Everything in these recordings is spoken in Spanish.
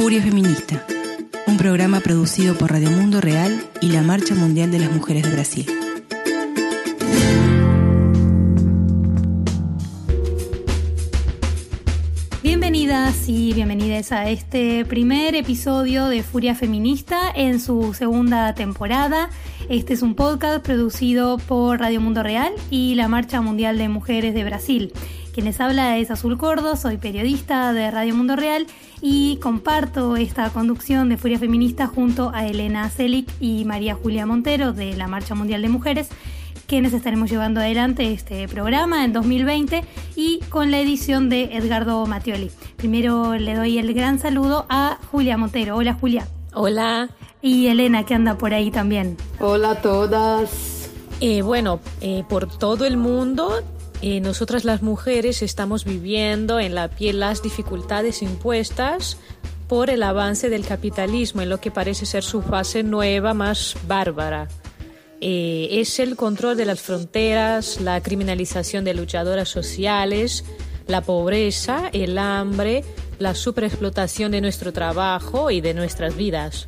Furia Feminista, un programa producido por Radio Mundo Real y la Marcha Mundial de las Mujeres de Brasil. Bienvenidas y bienvenidas a este primer episodio de Furia Feminista en su segunda temporada. Este es un podcast producido por Radio Mundo Real y la Marcha Mundial de Mujeres de Brasil. Quien les habla es Azul Cordo, soy periodista de Radio Mundo Real y comparto esta conducción de Furia Feminista junto a Elena Celic y María Julia Montero de la Marcha Mundial de Mujeres, quienes estaremos llevando adelante este programa en 2020 y con la edición de Edgardo Mattioli. Primero le doy el gran saludo a Julia Montero. Hola Julia. Hola. Y Elena que anda por ahí también. Hola a todas. Eh, bueno, eh, por todo el mundo eh, nosotras las mujeres estamos viviendo en la piel las dificultades impuestas por el avance del capitalismo en lo que parece ser su fase nueva más bárbara. Eh, es el control de las fronteras, la criminalización de luchadoras sociales, la pobreza, el hambre, la superexplotación de nuestro trabajo y de nuestras vidas.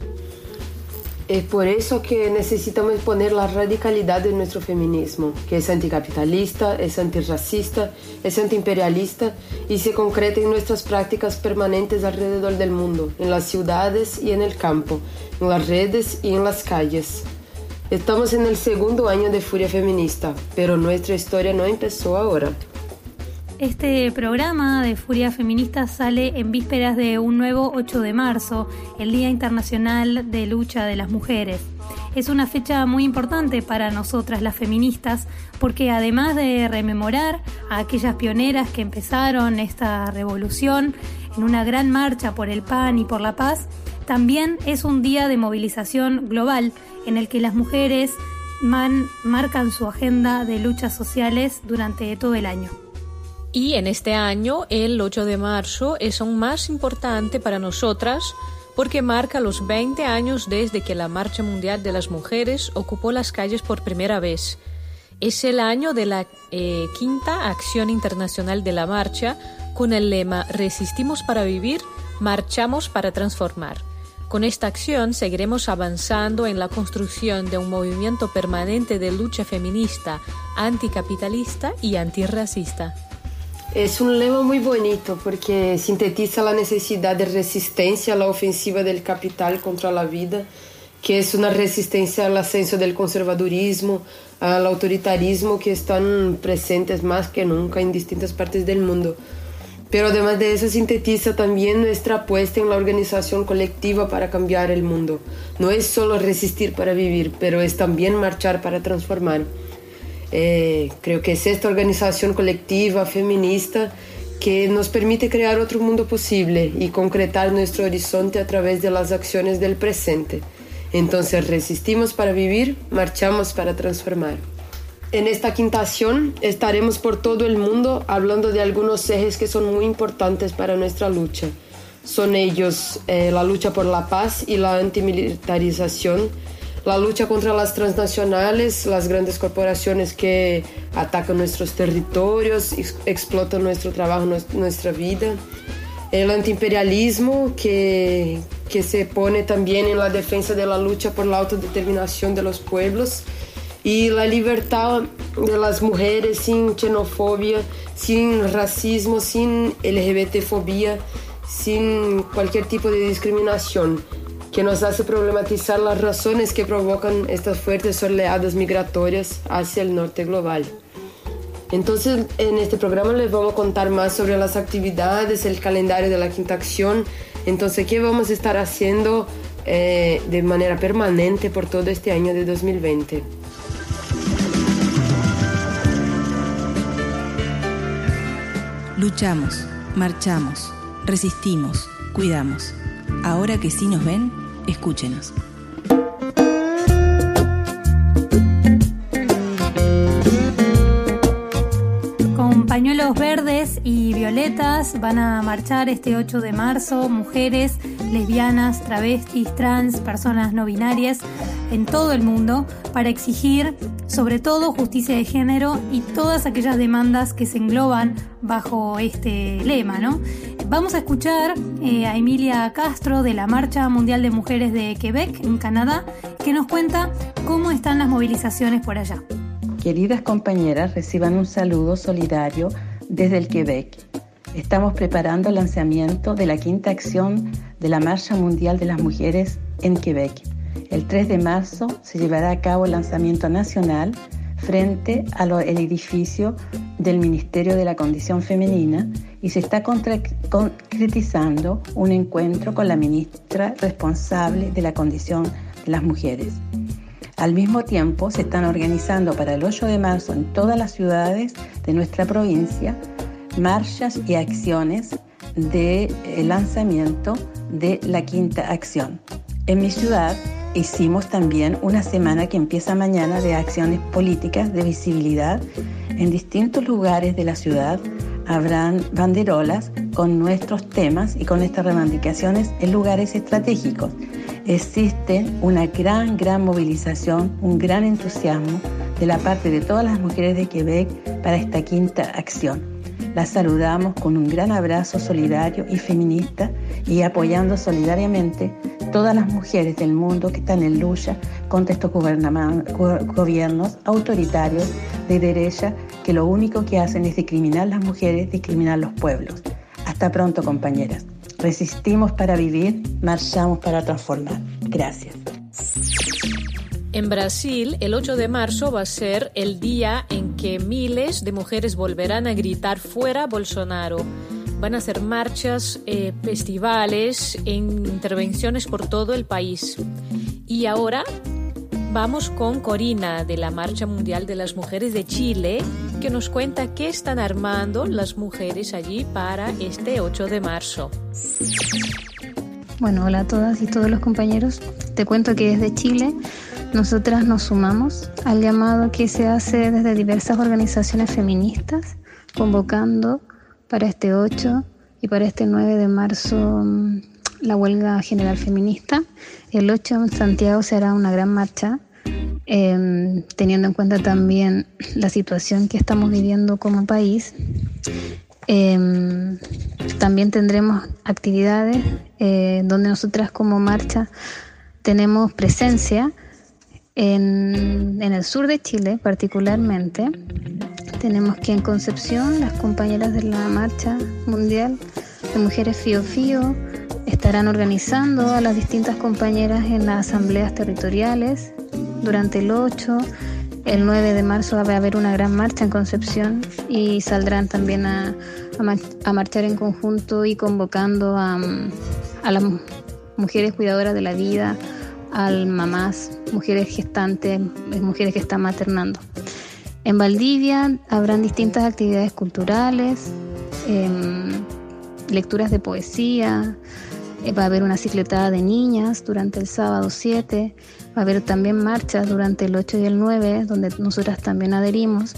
Es por eso que necesitamos poner la radicalidad de nuestro feminismo, que es anticapitalista, es antirracista, es antiimperialista y se concreta en nuestras prácticas permanentes alrededor del mundo, en las ciudades y en el campo, en las redes y en las calles. Estamos en el segundo año de Furia Feminista, pero nuestra historia no empezó ahora. Este programa de Furia Feminista sale en vísperas de un nuevo 8 de marzo, el Día Internacional de Lucha de las Mujeres. Es una fecha muy importante para nosotras las feministas porque además de rememorar a aquellas pioneras que empezaron esta revolución en una gran marcha por el pan y por la paz, también es un día de movilización global en el que las mujeres marcan su agenda de luchas sociales durante todo el año. Y en este año, el 8 de marzo, es aún más importante para nosotras porque marca los 20 años desde que la Marcha Mundial de las Mujeres ocupó las calles por primera vez. Es el año de la eh, quinta acción internacional de la marcha con el lema Resistimos para vivir, marchamos para transformar. Con esta acción seguiremos avanzando en la construcción de un movimiento permanente de lucha feminista, anticapitalista y antirracista. Es un lema muy bonito porque sintetiza la necesidad de resistencia a la ofensiva del capital contra la vida, que es una resistencia al ascenso del conservadurismo, al autoritarismo que están presentes más que nunca en distintas partes del mundo. Pero además de eso sintetiza también nuestra apuesta en la organización colectiva para cambiar el mundo. No es solo resistir para vivir, pero es también marchar para transformar. Eh, creo que es esta organización colectiva feminista que nos permite crear otro mundo posible y concretar nuestro horizonte a través de las acciones del presente. Entonces resistimos para vivir, marchamos para transformar. En esta quinta acción estaremos por todo el mundo hablando de algunos ejes que son muy importantes para nuestra lucha. Son ellos eh, la lucha por la paz y la antimilitarización, la lucha contra las transnacionales, las grandes corporaciones que atacan nuestros territorios, explotan nuestro trabajo, nuestra vida, el antiimperialismo que, que se pone también en la defensa de la lucha por la autodeterminación de los pueblos y la libertad de las mujeres sin xenofobia, sin racismo, sin LGBTfobia, sin cualquier tipo de discriminación que nos hace problematizar las razones que provocan estas fuertes oleadas migratorias hacia el norte global. Entonces, en este programa les vamos a contar más sobre las actividades, el calendario de la quinta acción. Entonces, ¿qué vamos a estar haciendo eh, de manera permanente por todo este año de 2020? Luchamos, marchamos, resistimos, cuidamos. Ahora que sí nos ven, Escúchenos. Con pañuelos verdes y violetas van a marchar este 8 de marzo mujeres, lesbianas, travestis, trans, personas no binarias en todo el mundo para exigir sobre todo justicia de género y todas aquellas demandas que se engloban bajo este lema, ¿no? Vamos a escuchar eh, a Emilia Castro de la Marcha Mundial de Mujeres de Quebec, en Canadá, que nos cuenta cómo están las movilizaciones por allá. Queridas compañeras, reciban un saludo solidario desde el Quebec. Estamos preparando el lanzamiento de la quinta acción de la Marcha Mundial de las Mujeres en Quebec. El 3 de marzo se llevará a cabo el lanzamiento nacional frente al edificio del Ministerio de la Condición Femenina y se está concretizando un encuentro con la ministra responsable de la condición de las mujeres. Al mismo tiempo, se están organizando para el 8 de marzo en todas las ciudades de nuestra provincia marchas y acciones de eh, lanzamiento de la quinta acción. En mi ciudad hicimos también una semana que empieza mañana de acciones políticas de visibilidad. En distintos lugares de la ciudad habrán banderolas con nuestros temas y con estas reivindicaciones en lugares estratégicos. Existe una gran, gran movilización, un gran entusiasmo de la parte de todas las mujeres de Quebec para esta quinta acción. Las saludamos con un gran abrazo solidario y feminista y apoyando solidariamente todas las mujeres del mundo que están en lucha contra estos gobiernos autoritarios de derecha que lo único que hacen es discriminar las mujeres, discriminar los pueblos. Hasta pronto, compañeras. Resistimos para vivir, marchamos para transformar. Gracias. En Brasil, el 8 de marzo va a ser el día en que miles de mujeres volverán a gritar fuera Bolsonaro. Van a hacer marchas, eh, festivales, intervenciones por todo el país. Y ahora vamos con Corina de la Marcha Mundial de las Mujeres de Chile, que nos cuenta qué están armando las mujeres allí para este 8 de marzo. Bueno, hola a todas y todos los compañeros. Te cuento que desde Chile nosotras nos sumamos al llamado que se hace desde diversas organizaciones feministas, convocando para este 8 y para este 9 de marzo mm, la huelga general feminista. El 8 en Santiago se hará una gran marcha, em, teniendo en cuenta también la situación que estamos viviendo como país. Em, también tendremos actividades eh, donde nosotras como marcha tenemos presencia en, el sur de Chile, particularmente, tenemos que en Concepción, las compañeras de la Marcha Mundial de Mujeres Fío Fío estarán organizando a las distintas compañeras en las asambleas territoriales durante el 8. El 9 de marzo va a haber una gran marcha en Concepción y saldrán también a, marchar en conjunto y convocando a, a las mujeres cuidadoras de la vida, al mamás, mujeres gestantes, mujeres que están maternando. En Valdivia habrán distintas actividades culturales, em, lecturas de poesía, eh, va a haber una cicletada de niñas durante el sábado 7, va a haber también marchas durante el 8 y el 9, donde nosotras también adherimos,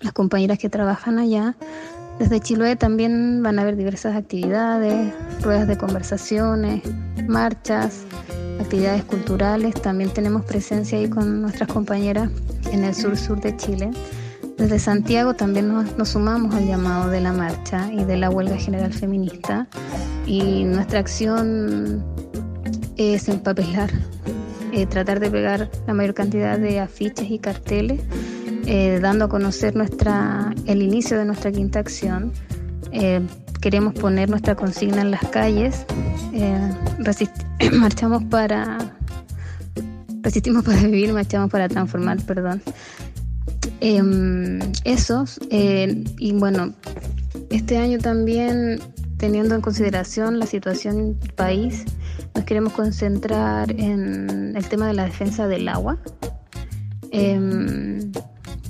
las compañeras que trabajan allá. Desde Chiloé también van a haber diversas actividades, ruedas de conversaciones, marchas, actividades culturales. También tenemos presencia ahí con nuestras compañeras en el sur-sur de Chile. Desde Santiago también nos, sumamos al llamado de la marcha y de la huelga general feminista y nuestra acción es empapelar, eh, tratar de pegar la mayor cantidad de afiches y carteles, eh, dando a conocer nuestra, el inicio de nuestra quinta acción. Eh, queremos poner nuestra consigna en las calles, marchamos para resistimos para vivir, marchamos para transformar, perdón. Em, eso, eh, y bueno, este año también, teniendo en consideración la situación del país, nos queremos concentrar en el tema de la defensa del agua, em,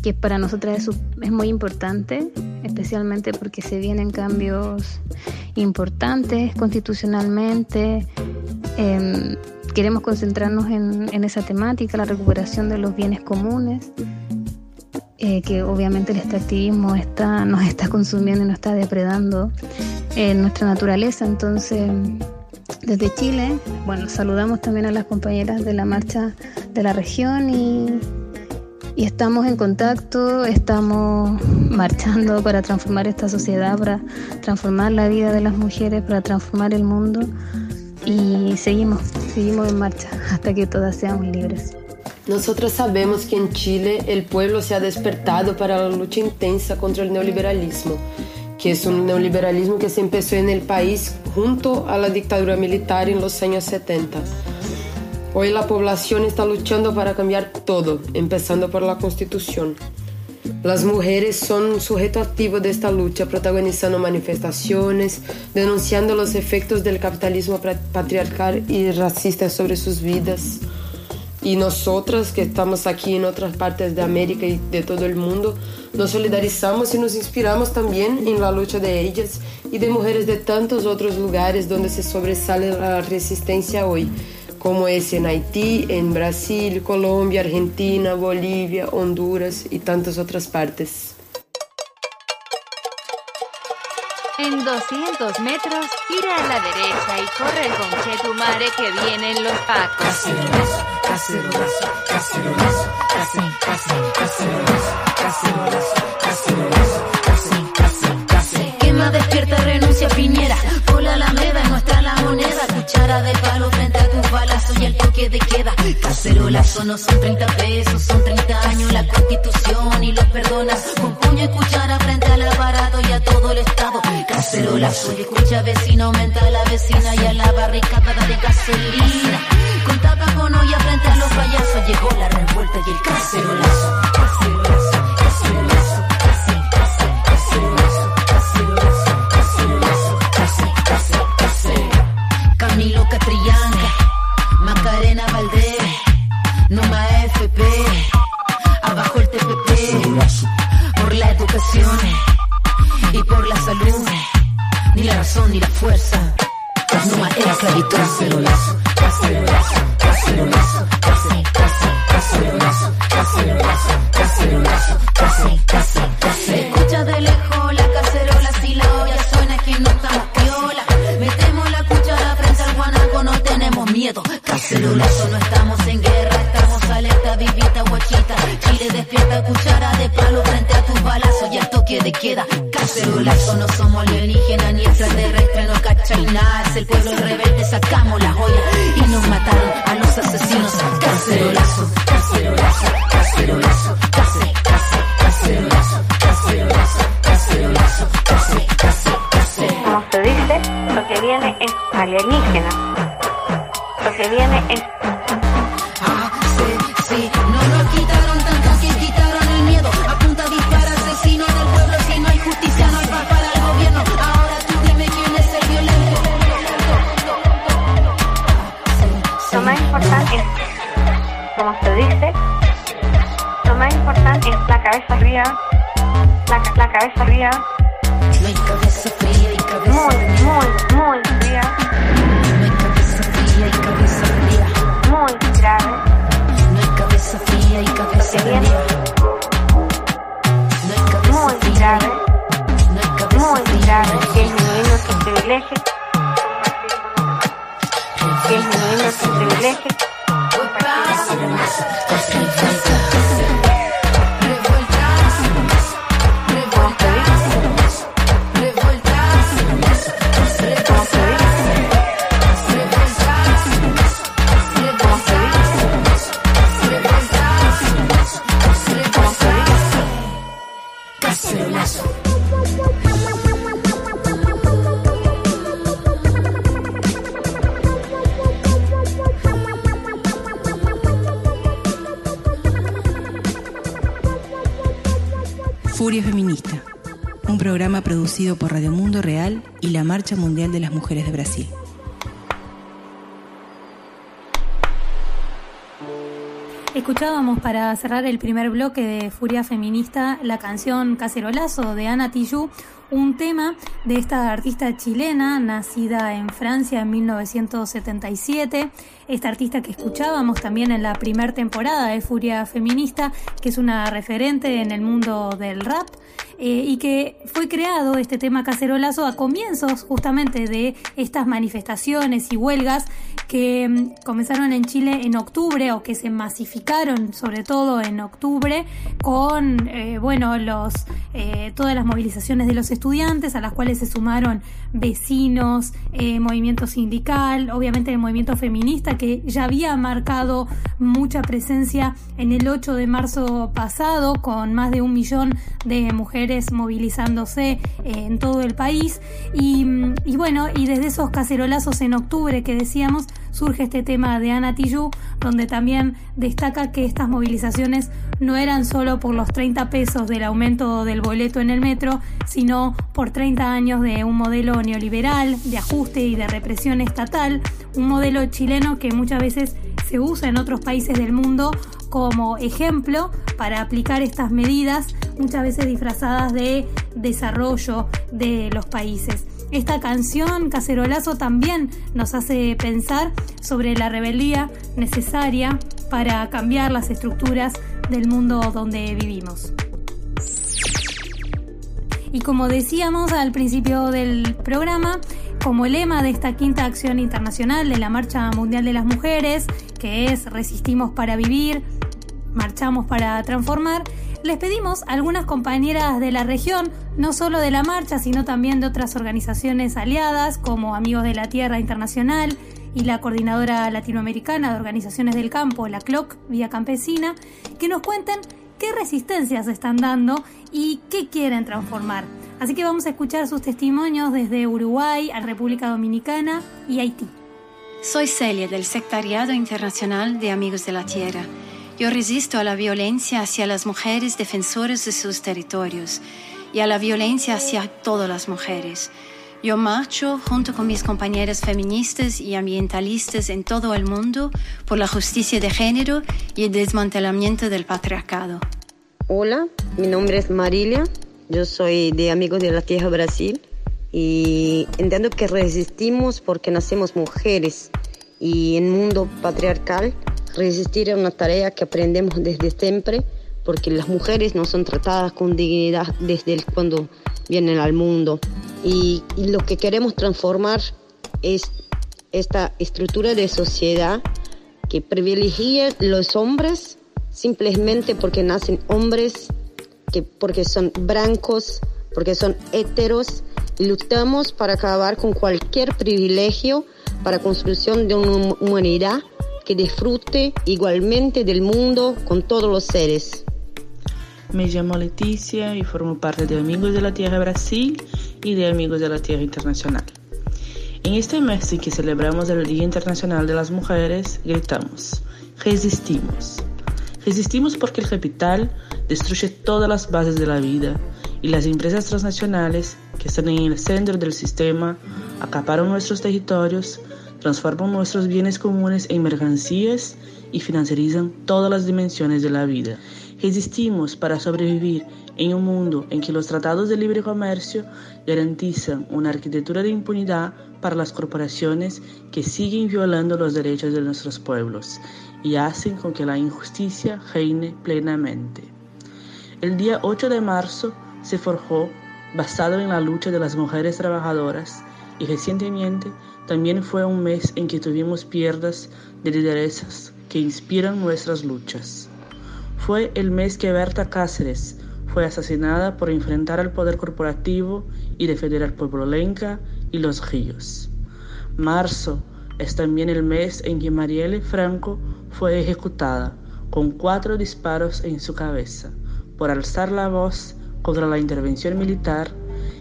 que para nosotras es, muy importante, especialmente porque se vienen cambios importantes constitucionalmente. Em, queremos concentrarnos en, esa temática, la recuperación de los bienes comunes, eh, que obviamente el extractivismo está, nos está consumiendo y nos está depredando en nuestra naturaleza. Entonces, desde Chile, bueno, saludamos también a las compañeras de la marcha de la región y, y estamos en contacto, estamos marchando para transformar esta sociedad, para transformar la vida de las mujeres, para transformar el mundo y seguimos, seguimos en marcha hasta que todas seamos libres. Nosotros sabemos que en Chile el pueblo se ha despertado para la lucha intensa contra el neoliberalismo, que es un neoliberalismo que se empezó en el país junto a la dictadura militar en los años 70. Hoy la población está luchando para cambiar todo, empezando por la constitución. Las mujeres son sujeto activo de esta lucha, protagonizando manifestaciones, denunciando los efectos del capitalismo patriarcal y racista sobre sus vidas. Y nosotras que estamos aquí en otras partes de América y de todo el mundo, nos solidarizamos y nos inspiramos también en la lucha de ellas y de mujeres de tantos otros lugares donde se sobresale la resistencia hoy como es en Haití, en Brasil, Colombia, Argentina, Bolivia, Honduras y tantas otras partes. En 200 metros, gira a la derecha y corre el con tu madre que vienen los pacos. Cacerolas, cacerolas, cacerolas, cacerolas, cacerolas, cacerolas, cacerolas, Quema, despierta, renuncia, piñera. Cola la meda, no está la moneda. Cuchara de palo frente a y el toque de queda. Cacerolazo no son 30 pesos, son 30 años la constitución y los perdonas. Con puño y cuchara frente al aparato y a todo el estado. Cacerolazo y escucha vecino, aumenta la vecina y a la barricada de gasolina. Con tapa con olla frente a los payasos llegó la revuelta y el. Cacerolazo, cacerolazo, el pueblo rebelde, Furia Feminista, un programa producido por Radio Mundo Real y la Marcha Mundial de las Mujeres de Brasil. Escuchábamos para cerrar el primer bloque de Furia Feminista la canción Cacerolazo de Ana Tijoux, un tema de esta artista chilena nacida en Francia en 1977. Esta artista que escuchábamos también en la primera temporada de Furia Feminista, que es una referente en el mundo del rap. Eh, y que fue creado este tema cacerolazo a comienzos justamente de estas manifestaciones y huelgas que mm, comenzaron en Chile en octubre o que se masificaron sobre todo en octubre con eh, bueno los eh, todas las movilizaciones de los estudiantes a las cuales se sumaron vecinos, movimiento sindical, obviamente el movimiento feminista que ya había marcado mucha presencia en el 8 de marzo pasado con más de un millón de mujeres movilizándose eh, en todo el país. Y, bueno, y desde esos cacerolazos en octubre que decíamos, surge este tema de Ana Tijoux, donde también destaca que estas movilizaciones no eran solo por los 30 pesos del aumento del boleto en el metro, sino por 30 años de un modelo neoliberal, de ajuste y de represión estatal, un modelo chileno que muchas veces se usa en otros países del mundo como ejemplo para aplicar estas medidas, muchas veces disfrazadas de desarrollo de los países. Esta canción, Cacerolazo, también nos hace pensar sobre la rebeldía necesaria para cambiar las estructuras del mundo donde vivimos. Y como decíamos al principio del programa, como lema de esta quinta acción internacional de la Marcha Mundial de las Mujeres, que es Resistimos para Vivir, Marchamos para Transformar, les pedimos a algunas compañeras de la región, no solo de la marcha, sino también de otras organizaciones aliadas como Amigos de la Tierra Internacional y la Coordinadora Latinoamericana de Organizaciones del Campo, la CLOC, Vía Campesina, que nos cuenten qué resistencias están dando y qué quieren transformar. Así que vamos a escuchar sus testimonios desde Uruguay a República Dominicana y Haití. Soy Celia del Secretariado Internacional de Amigos de la Tierra. Yo resisto a la violencia hacia las mujeres defensoras de sus territorios y a la violencia hacia todas las mujeres. Yo marcho junto con mis compañeras feministas y ambientalistas en todo el mundo por la justicia de género y el desmantelamiento del patriarcado. Hola, mi nombre es Marilia, yo soy de Amigos de la Tierra Brasil y entiendo que resistimos porque nacemos mujeres y en mundo patriarcal resistir es una tarea que aprendemos desde siempre porque las mujeres no son tratadas con dignidad desde cuando vienen al mundo. Y, y lo que queremos transformar es esta estructura de sociedad que privilegia los hombres simplemente porque nacen hombres que porque son blancos, porque son heteros, luchamos para acabar con cualquier privilegio para construcción de una humanidad que disfrute igualmente del mundo con todos los seres. Me llamo Leticia y formo parte de Amigos de la Tierra Brasil y de Amigos de la Tierra Internacional. En este mes en que celebramos el Día Internacional de las Mujeres, gritamos, resistimos. Resistimos porque el capital destruye todas las bases de la vida y las empresas transnacionales que están en el centro del sistema acaparan nuestros territorios, transforman nuestros bienes comunes en mercancías y financiarizan todas las dimensiones de la vida. Resistimos para sobrevivir en un mundo en que los tratados de libre comercio garantizan una arquitectura de impunidad para las corporaciones que siguen violando los derechos de nuestros pueblos y hacen con que la injusticia reine plenamente. El día 8 de marzo se forjó basado en la lucha de las mujeres trabajadoras y recientemente también fue un mes en que tuvimos pierdas de lideresas que inspiran nuestras luchas. Fue el mes que Berta Cáceres fue asesinada por enfrentar al poder corporativo y defender al pueblo lenca y los ríos. Marzo es también el mes en que Marielle Franco fue ejecutada con cuatro disparos en su cabeza por alzar la voz contra la intervención militar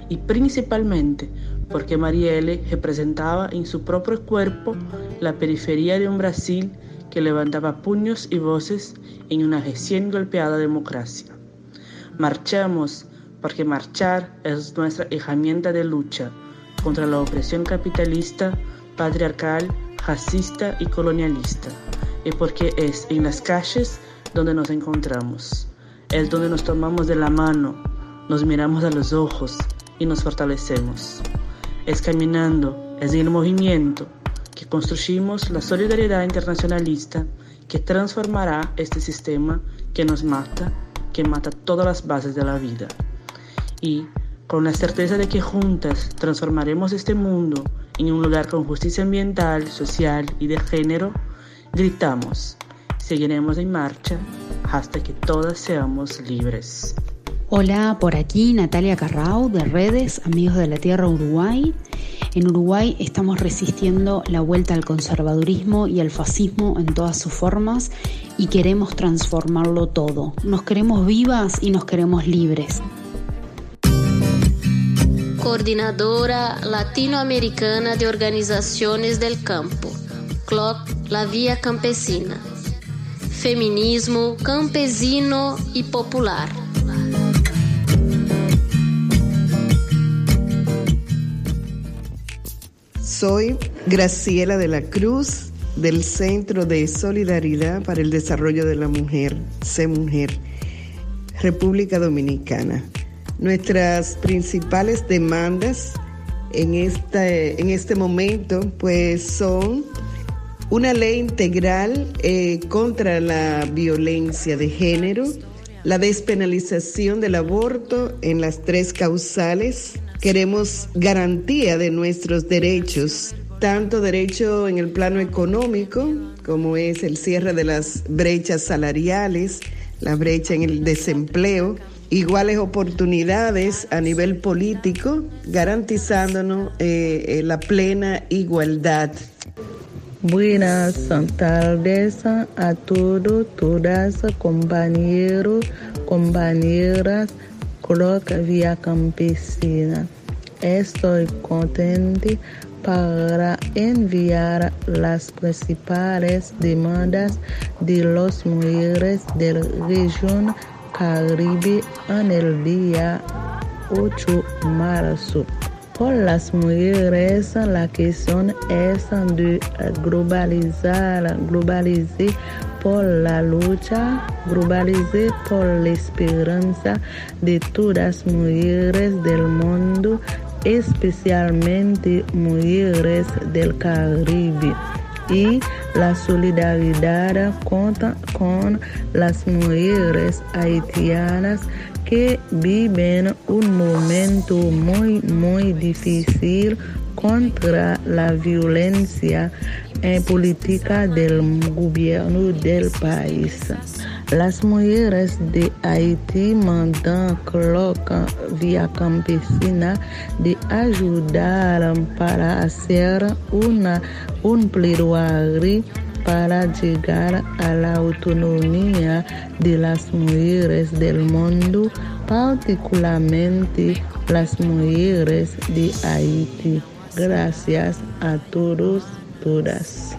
y principalmente porque Marielle representaba en su propio cuerpo la periferia de un Brasil que levantaba puños y voces en una recién golpeada democracia. Marchamos porque marchar es nuestra herramienta de lucha contra la opresión capitalista patriarcal, racista y colonialista, y porque es en las calles donde nos encontramos, es donde nos tomamos de la mano, nos miramos a los ojos y nos fortalecemos. Es caminando, es en el movimiento que construimos la solidaridad internacionalista que transformará este sistema que nos mata, que mata todas las bases de la vida. Y con la certeza de que juntas transformaremos este mundo en un lugar con justicia ambiental, social y de género, gritamos, seguiremos en marcha hasta que todas seamos libres. Hola, por aquí Natalia Carrao de Redes, Amigos de la Tierra Uruguay. En Uruguay estamos resistiendo la vuelta al conservadurismo y al fascismo en todas sus formas y queremos transformarlo todo. Nos queremos vivas y nos queremos libres. Coordinadora Latinoamericana de Organizaciones del Campo, CLOC La Vía Campesina. Feminismo campesino y popular. Soy Graciela de la Cruz del Centro de Solidaridad para el Desarrollo de la Mujer, C Mujer, República Dominicana. Nuestras principales demandas en este, en este momento pues son una ley integral eh, contra la violencia de género, la despenalización del aborto en las tres causales, Queremos garantía de nuestros derechos, tanto derecho en el plano económico, como es el cierre de las brechas salariales, la brecha en el desempleo, iguales oportunidades a nivel político, garantizándonos eh, eh, la plena igualdad. Buenas tardes a todos, todas, compañeros, compañeras Coloca Vía Campesina. Estoy contente para enviar las principales demandas de las mujeres de la región Caribe en el día 8 de marzo. Por las mujeres, la cuestión es de globalizar, globalizar por la lucha, globalizar por la esperanza de todas las mujeres del mundo, especialmente mujeres del Caribe. Y la solidaridad conta con las mujeres haitianas que viven un momento muy, muy difícil contra la violencia en política del gobierno del país. Las mujeres de Haití mandan coloca vía campesina de ayudar para hacer una, un para llegar a la autonomía de las mujeres del mundo, particularmente las mujeres de Haití. Gracias a todos, todas.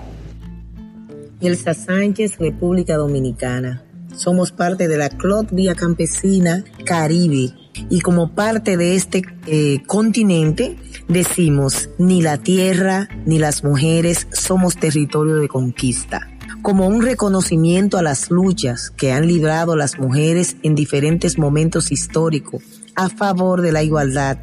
Elsa Sánchez, República Dominicana. Somos parte de la Clot Vía Campesina Caribe y como parte de este eh, continente decimos ni la tierra ni las mujeres somos territorio de conquista como un reconocimiento a las luchas que han librado las mujeres en diferentes momentos históricos a favor de la igualdad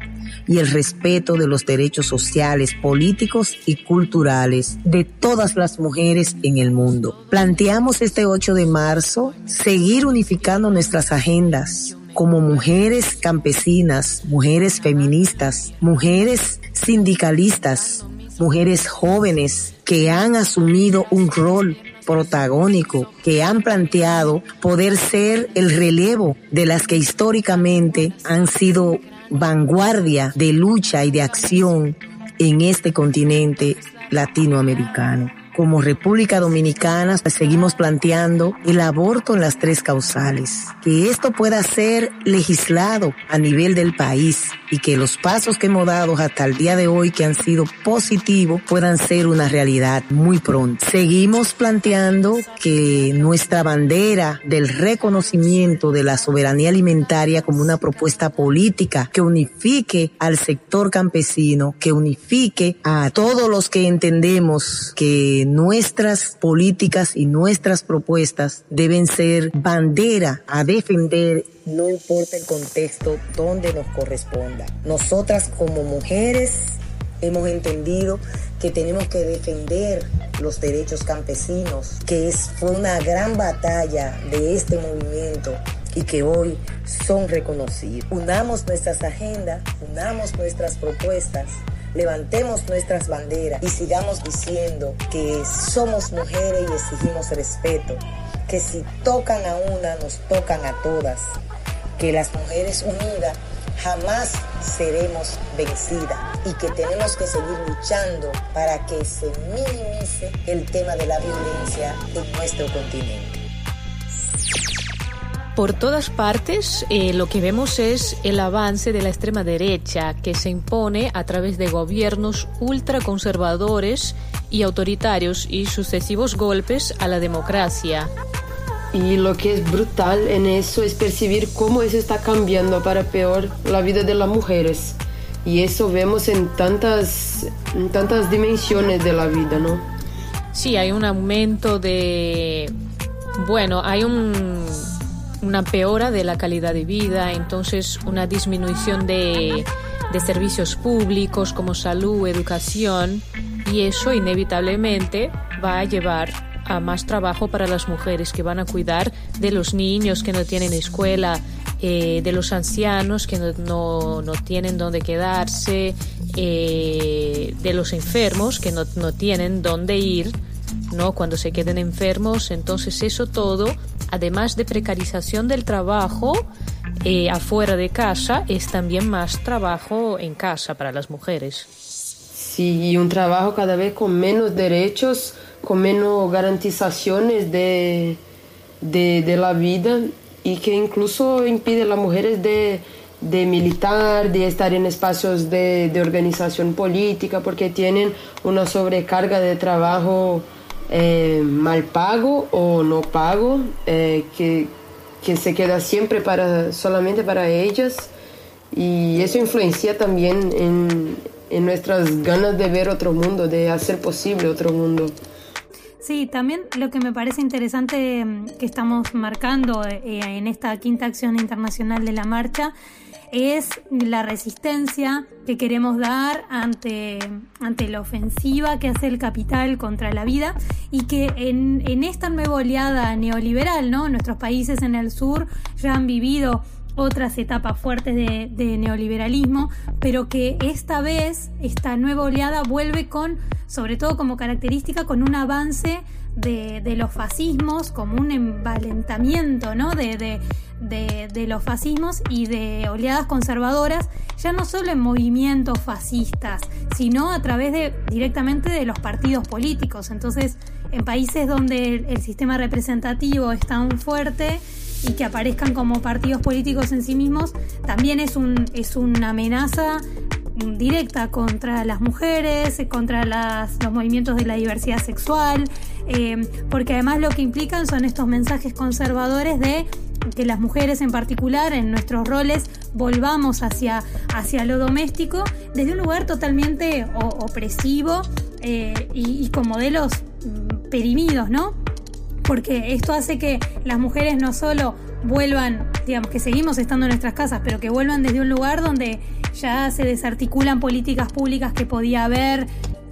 y el respeto de los derechos sociales, políticos y culturales de todas las mujeres en el mundo. Planteamos este 8 de marzo seguir unificando nuestras agendas como mujeres campesinas, mujeres feministas, mujeres sindicalistas, mujeres jóvenes que han asumido un rol protagónico, que han planteado poder ser el relevo de las que históricamente han sido vanguardia de lucha y de acción en este continente latinoamericano como República Dominicana seguimos planteando el aborto en las tres causales, que esto pueda ser legislado a nivel del país y que los pasos que hemos dado hasta el día de hoy que han sido positivos puedan ser una realidad muy pronto. Seguimos planteando que nuestra bandera del reconocimiento de la soberanía alimentaria como una propuesta política que unifique al sector campesino, que unifique a todos los que entendemos que nuestras políticas y nuestras propuestas deben ser bandera a defender, no importa el contexto donde nos corresponda. Nosotras como mujeres hemos entendido que tenemos que defender los derechos campesinos, que es, fue una gran batalla de este movimiento y que hoy son reconocidos. Unamos nuestras agendas, unamos nuestras propuestas, levantemos nuestras banderas y sigamos diciendo que somos mujeres y exigimos respeto, que si tocan a una, nos tocan a todas, que las mujeres unidas jamás seremos vencidas y que tenemos que seguir luchando para que se minimice el tema de la violencia en nuestro continente. Por todas partes eh, lo que vemos es el avance de la extrema derecha que se impone a través de gobiernos ultraconservadores y autoritarios y sucesivos golpes a la democracia. Y lo que es brutal en eso es percibir cómo eso está cambiando para peor la vida de las mujeres. Y eso vemos en tantas, en tantas dimensiones de la vida, ¿no? Sí, hay un aumento de... Bueno, hay un, una peora de la calidad de vida, entonces una disminución de, de servicios públicos como salud, educación, y eso inevitablemente va a llevar a más trabajo para las mujeres que van a cuidar de los niños que no tienen escuela, eh, de los ancianos que no, no, tienen dónde quedarse, eh, de los enfermos que no, no tienen dónde ir. ¿no? Cuando se queden enfermos, entonces eso todo, además de precarización del trabajo eh, afuera de casa, es también más trabajo en casa para las mujeres. Sí, y un trabajo cada vez con menos derechos, con menos garantizaciones de, de, de la vida y que incluso impide a las mujeres de, de militar, de estar en espacios de, de, organización política, porque tienen una sobrecarga de trabajo eh, mal pago o no pago, eh, que, que, se queda siempre para, solamente para ellas. Y eso influencia también en, en nuestras ganas de ver otro mundo, de hacer posible otro mundo. Sí, también lo que me parece interesante mm, que estamos marcando eh, en esta quinta acción internacional de la marcha es la resistencia que queremos dar ante, ante la ofensiva que hace el capital contra la vida y que en, en esta nueva oleada neoliberal, ¿no? Nuestros países en el sur ya han vivido otras etapas fuertes de, neoliberalismo, pero que esta vez, esta nueva oleada vuelve con, sobre todo como característica, con un avance de, los fascismos, como un envalentamiento ¿no? de, de, los fascismos y de oleadas conservadoras, ya no solo en movimientos fascistas, sino a través de directamente de los partidos políticos. Entonces, en países donde el sistema representativo es tan fuerte, y que aparezcan como partidos políticos en sí mismos también es, un, es una amenaza directa contra las mujeres, contra los movimientos de la diversidad sexual, eh, porque además lo que implican son estos mensajes conservadores de que las mujeres en particular en nuestros roles volvamos hacia, hacia lo doméstico desde un lugar totalmente opresivo eh, y, y con modelos mm, perimidos, ¿no? Porque esto hace que las mujeres no solo vuelvan, digamos, que seguimos estando en nuestras casas, pero que vuelvan desde un lugar donde ya se desarticulan políticas públicas que podía haber,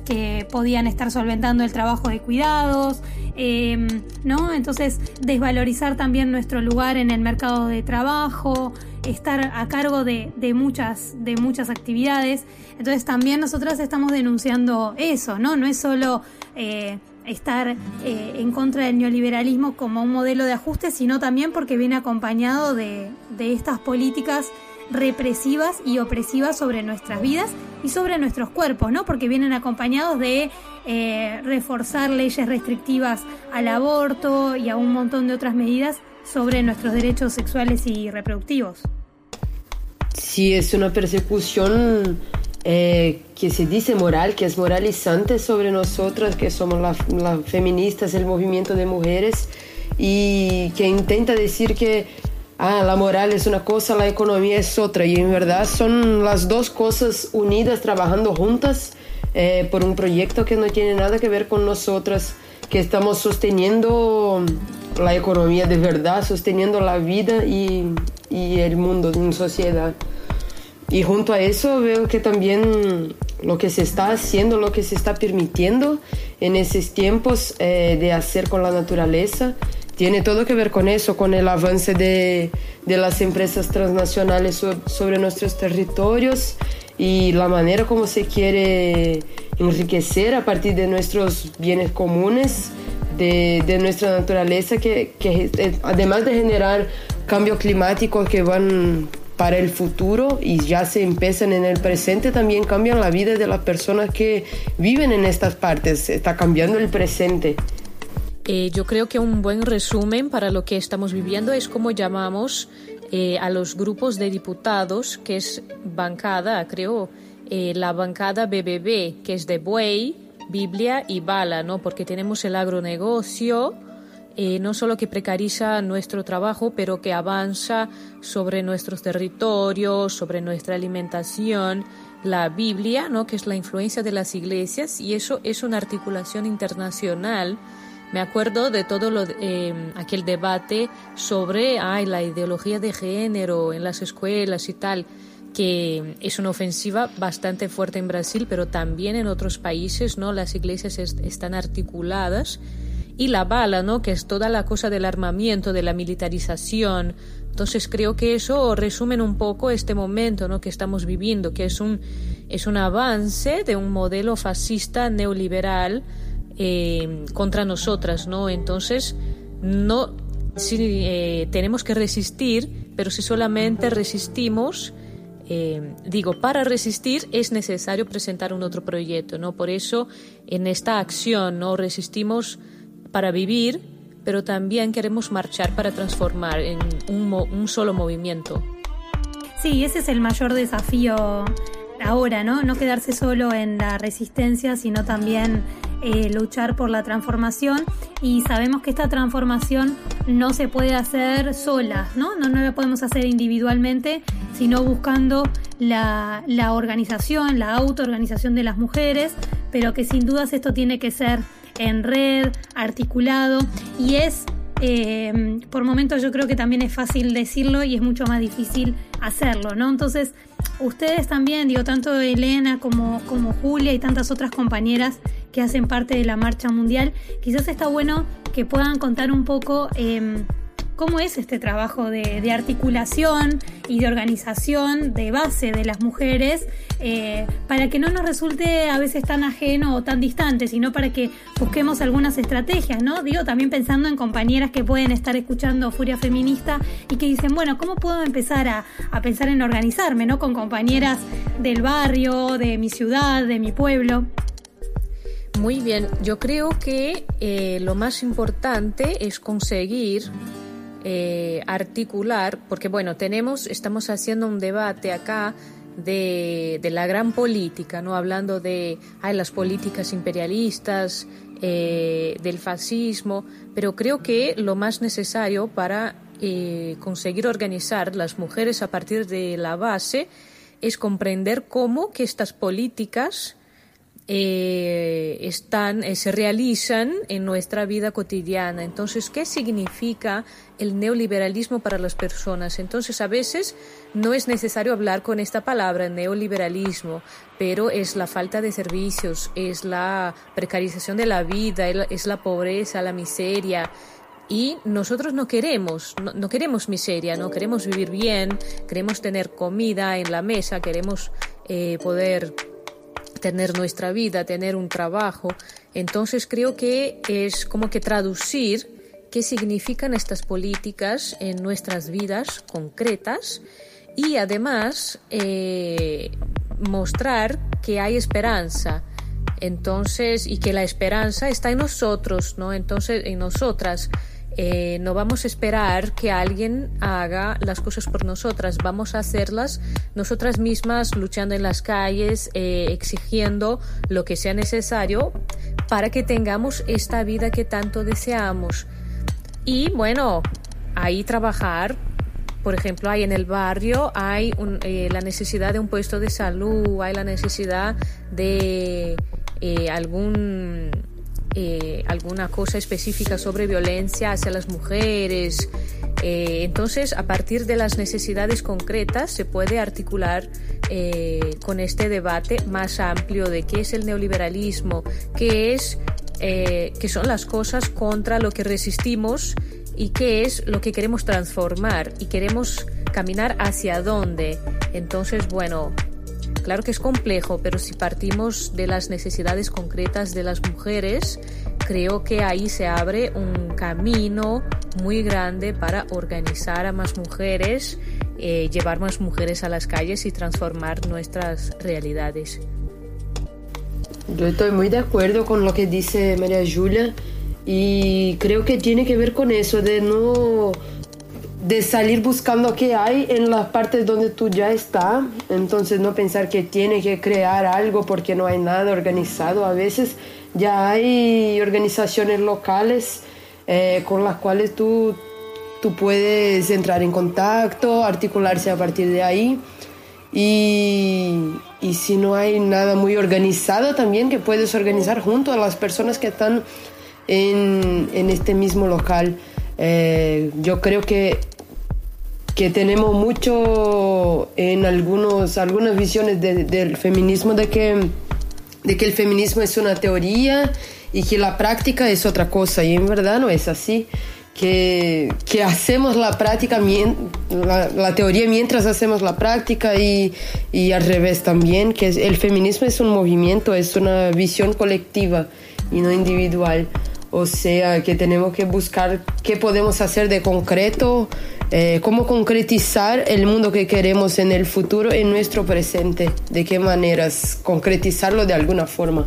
que podían estar solventando el trabajo de cuidados, eh, ¿no? Entonces, desvalorizar también nuestro lugar en el mercado de trabajo, estar a cargo de, de, muchas, de muchas actividades. Entonces, también nosotras estamos denunciando eso, ¿no? No es solo... Eh, estar eh, en contra del neoliberalismo como un modelo de ajuste, sino también porque viene acompañado de, de estas políticas represivas y opresivas sobre nuestras vidas y sobre nuestros cuerpos, ¿no? Porque vienen acompañados de eh, reforzar leyes restrictivas al aborto y a un montón de otras medidas sobre nuestros derechos sexuales y reproductivos. Sí, es una persecución eh, que se dice moral, que es moralizante sobre nosotras, que somos las la feministas, el movimiento de mujeres, y que intenta decir que ah, la moral es una cosa, la economía es otra, y en verdad son las dos cosas unidas, trabajando juntas eh, por un proyecto que no tiene nada que ver con nosotras, que estamos sosteniendo la economía de verdad, sosteniendo la vida y, y el mundo en sociedad. Y junto a eso veo que también lo que se está haciendo, lo que se está permitiendo en esos tiempos eh, de hacer con la naturaleza, tiene todo que ver con eso, con el avance de, de las empresas transnacionales sobre nuestros territorios y la manera como se quiere enriquecer a partir de nuestros bienes comunes, de, de nuestra naturaleza, que, que eh, además de generar cambios climáticos que van para el futuro y ya se empiezan en el presente, también cambian la vida de las personas que viven en estas partes, está cambiando el presente. Eh, yo creo que un buen resumen para lo que estamos viviendo es cómo llamamos eh, a los grupos de diputados, que es bancada, creo, eh, la bancada BBB, que es de buey, Biblia y bala, ¿no? Porque tenemos el agronegocio, eh, no solo que precariza nuestro trabajo, pero que avanza sobre nuestros territorios, sobre nuestra alimentación, la Biblia, ¿no? que es la influencia de las iglesias, y eso es una articulación internacional. Me acuerdo de todo lo, eh, aquel debate sobre ay, la ideología de género en las escuelas y tal, que es una ofensiva bastante fuerte en Brasil, pero también en otros países, ¿no? Las iglesias están articuladas y la bala, ¿no? Que es toda la cosa del armamento, de la militarización. Entonces creo que eso resume un poco este momento, ¿no? Que estamos viviendo, que es un es un avance de un modelo fascista neoliberal eh, contra nosotras, ¿no? Entonces no si, eh, tenemos que resistir, pero si solamente resistimos eh, digo, para resistir es necesario presentar un otro proyecto, ¿no? Por eso en esta acción no resistimos para vivir, pero también queremos marchar para transformar en un, solo movimiento. Sí, ese es el mayor desafío ahora, ¿no? No quedarse solo en la resistencia, sino también eh, luchar por la transformación. Y sabemos que esta transformación no se puede hacer sola, ¿no? No, no la podemos hacer individualmente, sino buscando la, la organización, la autoorganización de las mujeres, pero que sin dudas esto tiene que ser en red, articulado y es, eh, por momentos yo creo que también es fácil decirlo y es mucho más difícil hacerlo, ¿no? Entonces, ustedes también, digo, tanto Elena como, como Julia y tantas otras compañeras que hacen parte de la marcha mundial, quizás está bueno que puedan contar un poco... Eh, cómo es este trabajo de, articulación y de organización de base de las mujeres eh, para que no nos resulte a veces tan ajeno o tan distante, sino para que busquemos algunas estrategias, ¿no? Digo, también pensando en compañeras que pueden estar escuchando Furia Feminista y que dicen, bueno, ¿cómo puedo empezar a, pensar en organizarme, ¿no? Con compañeras del barrio, de mi ciudad, de mi pueblo. Muy bien, yo creo que eh, lo más importante es conseguir eh, articular, porque bueno, tenemos, estamos haciendo un debate acá de, la gran política, ¿no? Hablando de las políticas imperialistas, eh, del fascismo, pero creo que lo más necesario para eh, conseguir organizar las mujeres a partir de la base es comprender cómo que estas políticas eh, están, eh, se realizan en nuestra vida cotidiana. Entonces, ¿qué significa el neoliberalismo para las personas? Entonces, a veces no es necesario hablar con esta palabra, neoliberalismo, pero es la falta de servicios, es la precarización de la vida, es la pobreza, la miseria. Y nosotros no queremos, no, queremos miseria, no queremos vivir bien, queremos tener comida en la mesa, queremos eh, poder tener nuestra vida, tener un trabajo. Entonces creo que es como que traducir qué significan estas políticas en nuestras vidas concretas y además eh, mostrar que hay esperanza. Entonces, y que la esperanza está en nosotros, ¿no? Entonces, en nosotras. Eh, no vamos a esperar que alguien haga las cosas por nosotras, vamos a hacerlas nosotras mismas luchando en las calles, eh, exigiendo lo que sea necesario para que tengamos esta vida que tanto deseamos. Y bueno, ahí trabajar por ejemplo, hay en el barrio, hay eh, la necesidad de un puesto de salud, hay la necesidad de eh, algún eh, alguna cosa específica sobre violencia hacia las mujeres. Eh, entonces, a partir de las necesidades concretas, se puede articular eh, con este debate más amplio de qué es el neoliberalismo, qué es qué son las cosas contra lo que resistimos y qué es lo que queremos transformar y queremos caminar hacia dónde. Entonces, bueno, Claro que es complejo, pero si partimos de las necesidades concretas de las mujeres, creo que ahí se abre un camino muy grande para organizar a más mujeres, eh, llevar más mujeres a las calles y transformar nuestras realidades. Yo estoy muy de acuerdo con lo que dice María Julia y creo que tiene que ver con eso de no de salir buscando qué hay en las partes donde tú ya estás, entonces no pensar que tiene que crear algo porque no hay nada organizado. A veces ya hay organizaciones locales eh, con las cuales tú, tú puedes entrar en contacto, articularse a partir de ahí. Y, y si no hay nada muy organizado también que puedes organizar junto a las personas que están en, en este mismo local. Eh, yo creo que que tenemos mucho en algunos, algunas visiones del feminismo de que, de que el feminismo es una teoría y que la práctica es otra cosa y en verdad no es así. Que, que hacemos la práctica, la, teoría mientras hacemos la práctica y, y al revés también, que el feminismo es un movimiento, es una visión colectiva y no individual. O sea, que tenemos que buscar qué podemos hacer de concreto eh, cómo concretizar el mundo que queremos en el futuro en nuestro presente, de qué maneras concretizarlo de alguna forma.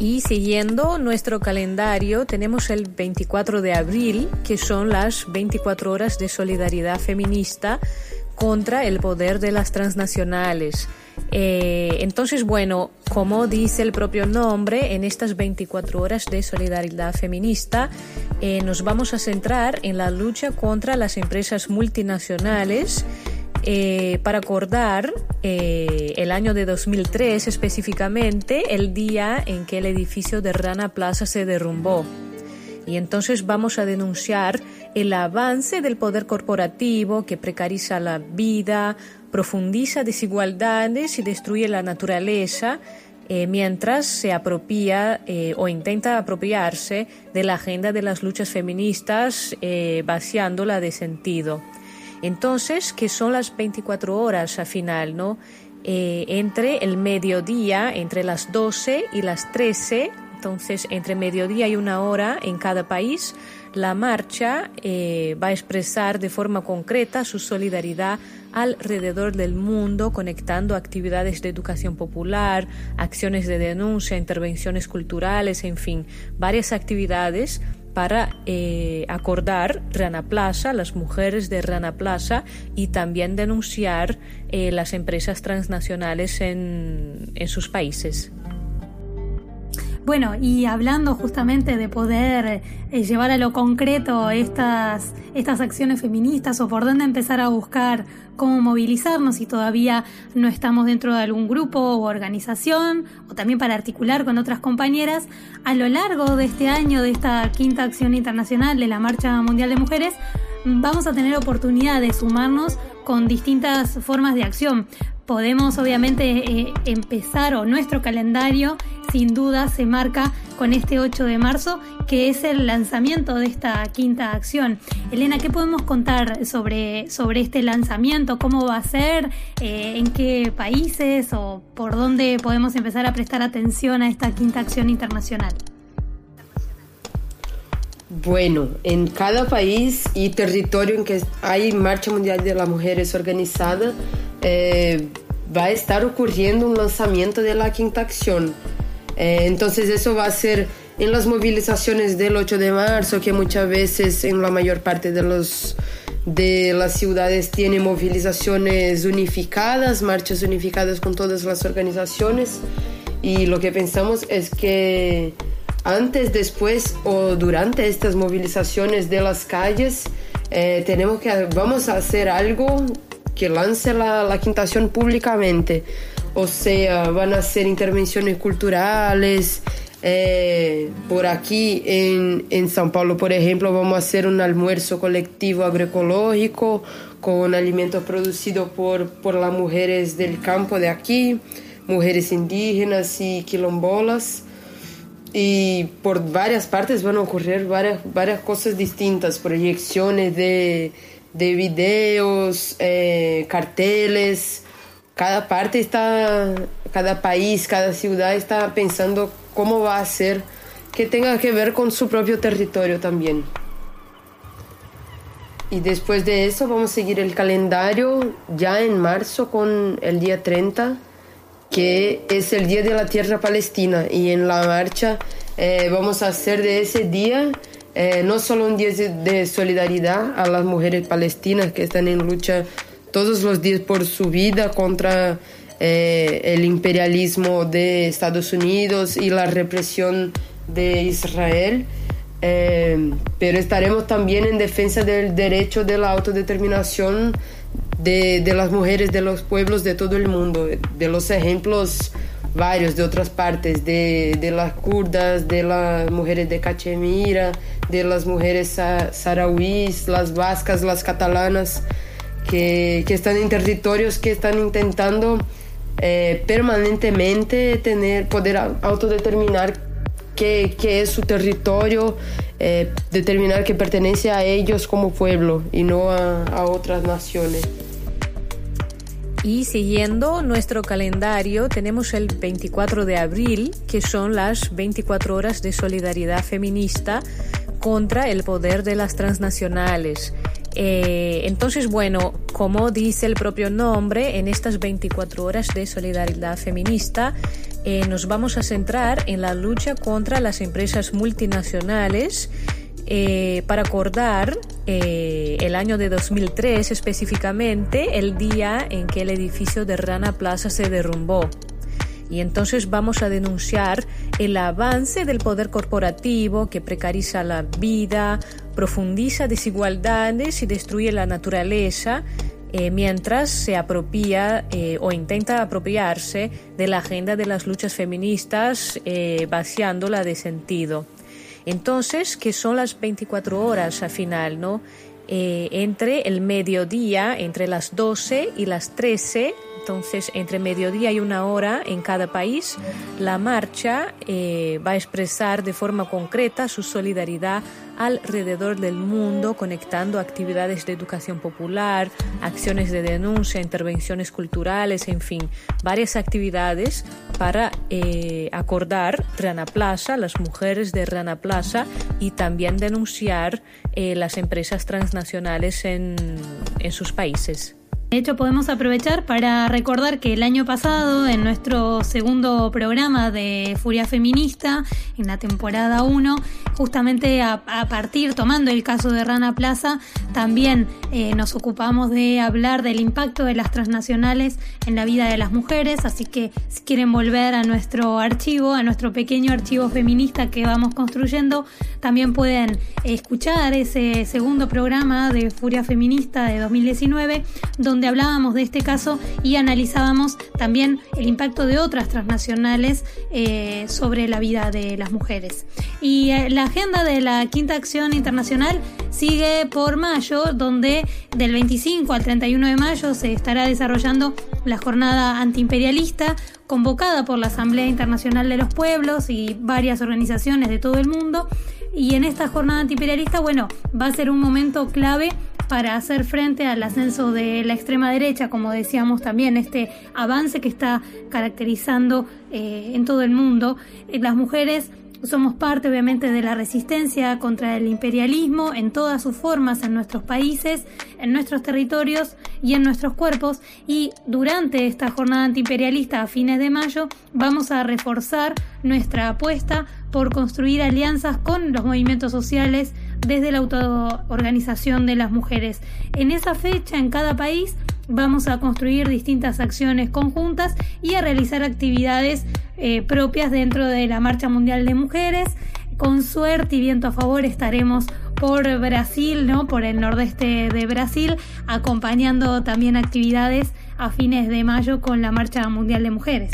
Y siguiendo nuestro calendario, tenemos el 24 de abril, que son las 24 horas de solidaridad feminista contra el poder de las transnacionales. Eh, entonces, bueno, como dice el propio nombre, en estas 24 horas de solidaridad feminista eh, nos vamos a centrar en la lucha contra las empresas multinacionales. Eh, para acordar el año de 2003 específicamente, el día en que el edificio de Rana Plaza se derrumbó. Y entonces vamos a denunciar el avance del poder corporativo que precariza la vida, profundiza desigualdades y destruye la naturaleza eh, mientras se apropia eh, o intenta apropiarse de la agenda de las luchas feministas eh, vaciándola de sentido. Entonces, ¿qué son las 24 horas al final, no? entre el mediodía, entre las 12 y las 13, entonces entre mediodía y una hora en cada país, la marcha va a expresar de forma concreta su solidaridad alrededor del mundo, conectando actividades de educación popular, acciones de denuncia, intervenciones culturales, en fin, varias actividades para eh, acordar Rana Plaza, las mujeres de Rana Plaza y también denunciar eh, las empresas transnacionales en sus países. Bueno, y hablando justamente de poder eh, llevar a lo concreto estas, estas acciones feministas o por dónde empezar a buscar cómo movilizarnos si todavía no estamos dentro de algún grupo o organización, o también para articular con otras compañeras, a lo largo de este año, de esta quinta acción internacional de la Marcha Mundial de Mujeres, vamos a tener oportunidad de sumarnos con distintas formas de acción podemos obviamente eh, empezar o nuestro calendario sin duda se marca con este 8 de marzo que es el lanzamiento de esta quinta acción. Elena, ¿qué podemos contar sobre, sobre este lanzamiento? ¿Cómo va a ser? Eh, ¿En qué países o por dónde podemos empezar a prestar atención a esta quinta acción internacional? Bueno, en cada país y territorio en que hay Marcha Mundial de las Mujeres organizada, eh, va a estar ocurriendo un lanzamiento de la quinta acción. Eh, entonces eso va a ser en las movilizaciones del 8 de marzo, que muchas veces en la mayor parte de, los, de las ciudades tiene movilizaciones unificadas, marchas unificadas con todas las organizaciones. Y lo que pensamos es que antes, después o durante estas movilizaciones de las calles, eh, tenemos que, vamos a hacer algo que lance la, la quintación públicamente. o sea, van a hacer intervenciones culturales. Eh, por aquí en, en São Paulo, por ejemplo, vamos a hacer un almuerzo colectivo agroecológico con alimentos producidos por, por las mujeres del campo de aquí, mujeres indígenas y quilombolas. Y por varias partes van a ocurrir varias, varias cosas distintas, proyecciones de, de videos, eh, carteles. Cada parte está, cada país, cada ciudad está pensando cómo va a ser que tenga que ver con su propio territorio también. Y después de eso vamos a seguir el calendario ya en marzo con el día 30, que es el Día de la Tierra Palestina. Y en la marcha eh, vamos a hacer de ese día eh, no solo un día de solidaridad a las mujeres palestinas que están en lucha todos los días por su vida contra eh, el imperialismo de Estados Unidos y la represión de Israel, pero estaremos también en defensa del derecho de la autodeterminación de, de, las mujeres de los pueblos de todo el mundo, de los ejemplos varios de otras partes, de, de las kurdas, de las mujeres de Cachemira, de las mujeres sarauís, las vascas, las catalanas, que, que están en territorios que están intentando eh, permanentemente tener, poder autodeterminar qué, qué es su territorio, eh, determinar que pertenece a ellos como pueblo y no a, a otras naciones. Y siguiendo nuestro calendario, tenemos el 24 de abril, que son las 24 horas de solidaridad feminista contra el poder de las transnacionales. Eh, entonces, bueno, como dice el propio nombre, en estas 24 horas de solidaridad feminista eh, nos vamos a centrar en la lucha contra las empresas multinacionales eh, para acordar eh, el año de 2003 específicamente, el día en que el edificio de Rana Plaza se derrumbó. Y entonces vamos a denunciar el avance del poder corporativo que precariza la vida, profundiza desigualdades y destruye la naturaleza, eh, mientras se apropia o intenta apropiarse de la agenda de las luchas feministas, vaciándola de sentido. Entonces, que son las 24 horas al final, ¿no? Eh, entre el mediodía, entre las 12 y las 13, entonces entre mediodía y una hora en cada país, la marcha eh, va a expresar de forma concreta su solidaridad alrededor del mundo, conectando actividades de educación popular, acciones de denuncia, intervenciones culturales, en fin, varias actividades para eh, acordar Rana Plaza, las mujeres de Rana Plaza y también denunciar eh, las empresas transnacionales en, en sus países. De hecho, podemos aprovechar para recordar que el año pasado, en nuestro segundo programa de Furia Feminista, en la temporada 1, justamente a, partir, tomando el caso de Rana Plaza, también eh, nos ocupamos de hablar del impacto de las transnacionales en la vida de las mujeres. Así que si quieren volver a nuestro archivo, a nuestro pequeño archivo feminista que vamos construyendo, también pueden escuchar ese segundo programa de Furia Feminista de 2019, donde donde hablábamos de este caso y analizábamos también el impacto de otras transnacionales eh, sobre la vida de las mujeres. Y eh, la agenda de la Quinta Acción Internacional sigue por mayo, donde del 25 al 31 de mayo se estará desarrollando la jornada antiimperialista convocada por la Asamblea Internacional de los Pueblos y varias organizaciones de todo el mundo. Y en esta jornada antiimperialista, bueno, va a ser un momento clave para hacer frente al ascenso de la extrema derecha, como decíamos también, este avance que está caracterizando eh, en todo el mundo. Eh, las mujeres somos parte obviamente de la resistencia contra el imperialismo en todas sus formas en nuestros países, en nuestros territorios y en nuestros cuerpos y durante esta jornada antiimperialista a fines de mayo vamos a reforzar nuestra apuesta por construir alianzas con los movimientos sociales desde la autoorganización de las mujeres. En esa fecha, en cada país, vamos a construir distintas acciones conjuntas y a realizar actividades eh, propias dentro de la Marcha Mundial de Mujeres. Con suerte y viento a favor estaremos por Brasil, ¿no? por el nordeste de Brasil, acompañando también actividades a fines de mayo con la Marcha Mundial de Mujeres.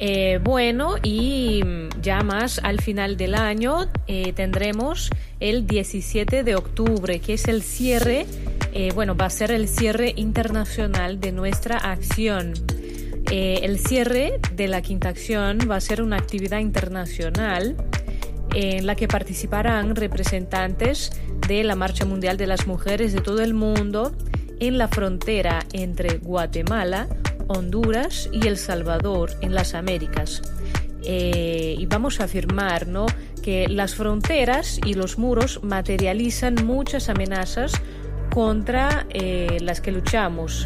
Eh, bueno, y ya más al final del año eh, tendremos el 17 de octubre, que es el cierre, eh, bueno, va a ser el cierre internacional de nuestra acción. el cierre de la quinta acción va a ser una actividad internacional en la que participarán representantes de la Marcha Mundial de las Mujeres de todo el mundo en la frontera entre Guatemala, Honduras y El Salvador en las Américas. Eh, y vamos a afirmar ¿no? que las fronteras y los muros materializan muchas amenazas contra eh, las que luchamos.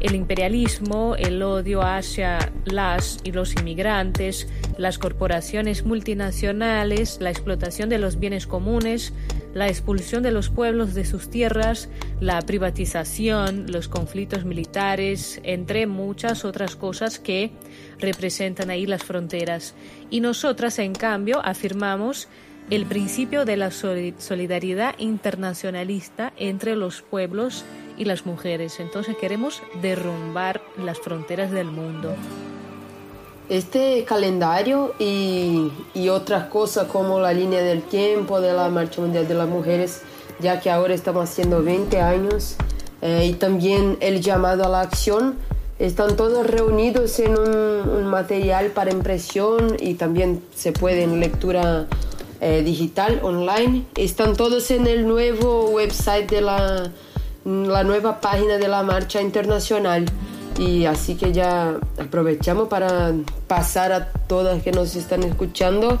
El imperialismo, el odio hacia las y los inmigrantes, las corporaciones multinacionales, la explotación de los bienes comunes, la expulsión de los pueblos de sus tierras, la privatización, los conflictos militares, entre muchas otras cosas que representan ahí las fronteras. Y nosotras, en cambio, afirmamos el principio de la solidaridad internacionalista entre los pueblos y las mujeres. Entonces queremos derrumbar las fronteras del mundo. Este calendario y, otras cosas como la línea del tiempo de la Marcha Mundial de las Mujeres, ya que ahora estamos haciendo 20 años, eh, y también el llamado a la acción, están todos reunidos en un, material para impresión y también se puede en lectura eh, digital online. Están todos en el nuevo website de la, la nueva página de la Marcha Internacional. Y así que ya aprovechamos para pasar a todas que nos están escuchando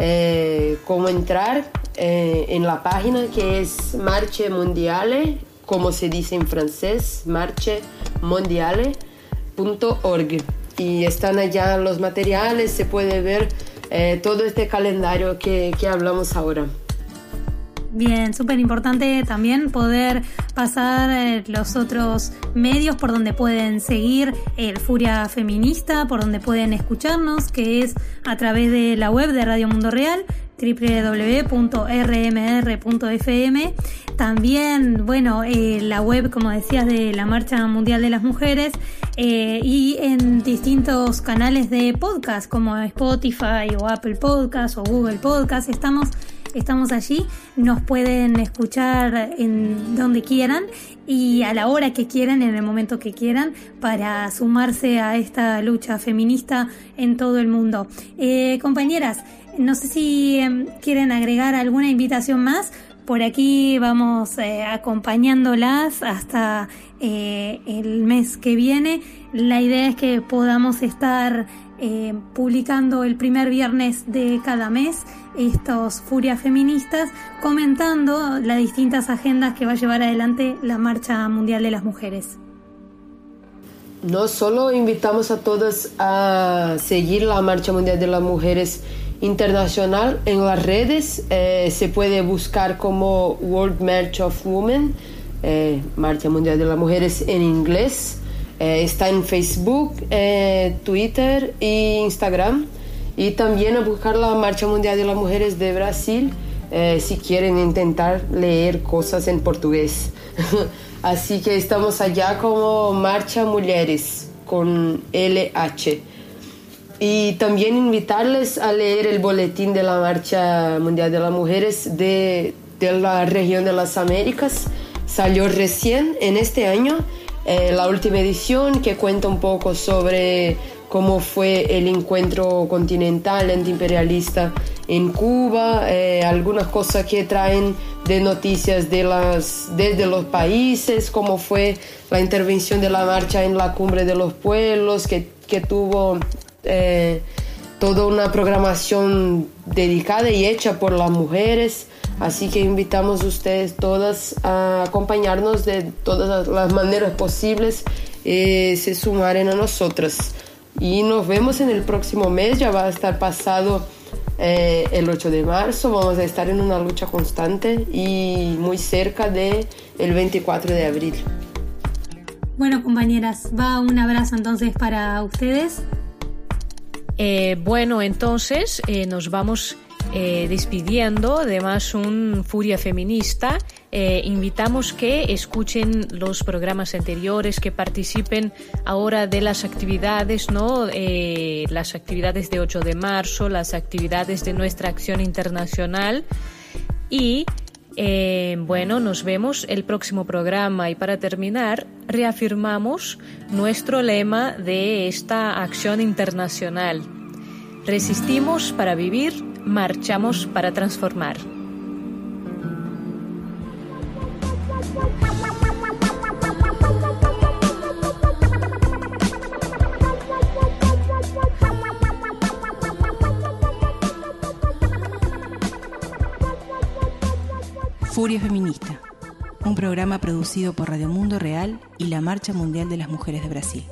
eh, cómo entrar eh, en la página que es Marche Mondiale, como se dice en francés, marchemondiale.org. Y están allá los materiales, se puede ver eh, todo este calendario que, que hablamos ahora. Bien, súper importante también poder pasar eh, los otros medios por donde pueden seguir el Furia Feminista, por donde pueden escucharnos, que es a través de la web de Radio Mundo Real www.rmr.fm. También, bueno, eh, la web, como decías, de la Marcha Mundial de las Mujeres eh, y en distintos canales de podcast como Spotify o Apple Podcast o Google Podcast. Estamos estamos allí, nos pueden escuchar en donde quieran y a la hora que quieran, en el momento que quieran, para sumarse a esta lucha feminista en todo el mundo. Eh, compañeras, no sé si em, quieren agregar alguna invitación más. Por aquí vamos eh, acompañándolas hasta eh, el mes que viene. La idea es que podamos estar eh, publicando el primer viernes de cada mes estos Furias Feministas, comentando las distintas agendas que va a llevar adelante la Marcha Mundial de las Mujeres. No solo invitamos a todas a seguir la Marcha Mundial de las Mujeres Internacional en las redes, eh, se puede buscar como World March of Women, eh, Marcha Mundial de las Mujeres en inglés eh, está en Facebook, eh, Twitter e Instagram. Y también a buscar la Marcha Mundial de las Mujeres de Brasil eh, si quieren intentar leer cosas en portugués. Así que estamos allá como Marcha Mujeres con LH. Y también invitarles a leer el boletín de la Marcha Mundial de las Mujeres de, de la región de las Américas. Salió recién en este año eh, la última edición que cuenta un poco sobre cómo fue el encuentro continental antiimperialista en Cuba, eh, algunas cosas que traen de noticias de las, desde los países, cómo fue la intervención de la marcha en la cumbre de los pueblos, que, que tuvo eh, toda una programación dedicada y hecha por las mujeres. Así que invitamos a ustedes todas a acompañarnos de todas las maneras posibles y se sumaren a nosotras. Y nos vemos en el próximo mes, ya va a estar pasado eh, el 8 de marzo, vamos a estar en una lucha constante y muy cerca del el 24 de abril. Bueno, compañeras, va un abrazo entonces para ustedes. Eh, bueno, entonces eh, nos vamos eh, despidiendo, además un Furia Feminista. Invitamos que escuchen los programas anteriores, que participen ahora de las actividades, ¿no? Las actividades de 8 de marzo, las actividades de nuestra acción internacional y bueno, nos vemos el próximo programa y para terminar, reafirmamos nuestro lema de esta acción internacional. Resistimos para vivir, marchamos para transformar. Furia Feminista, un programa producido por Radio Mundo Real y la Marcha Mundial de las Mujeres de Brasil.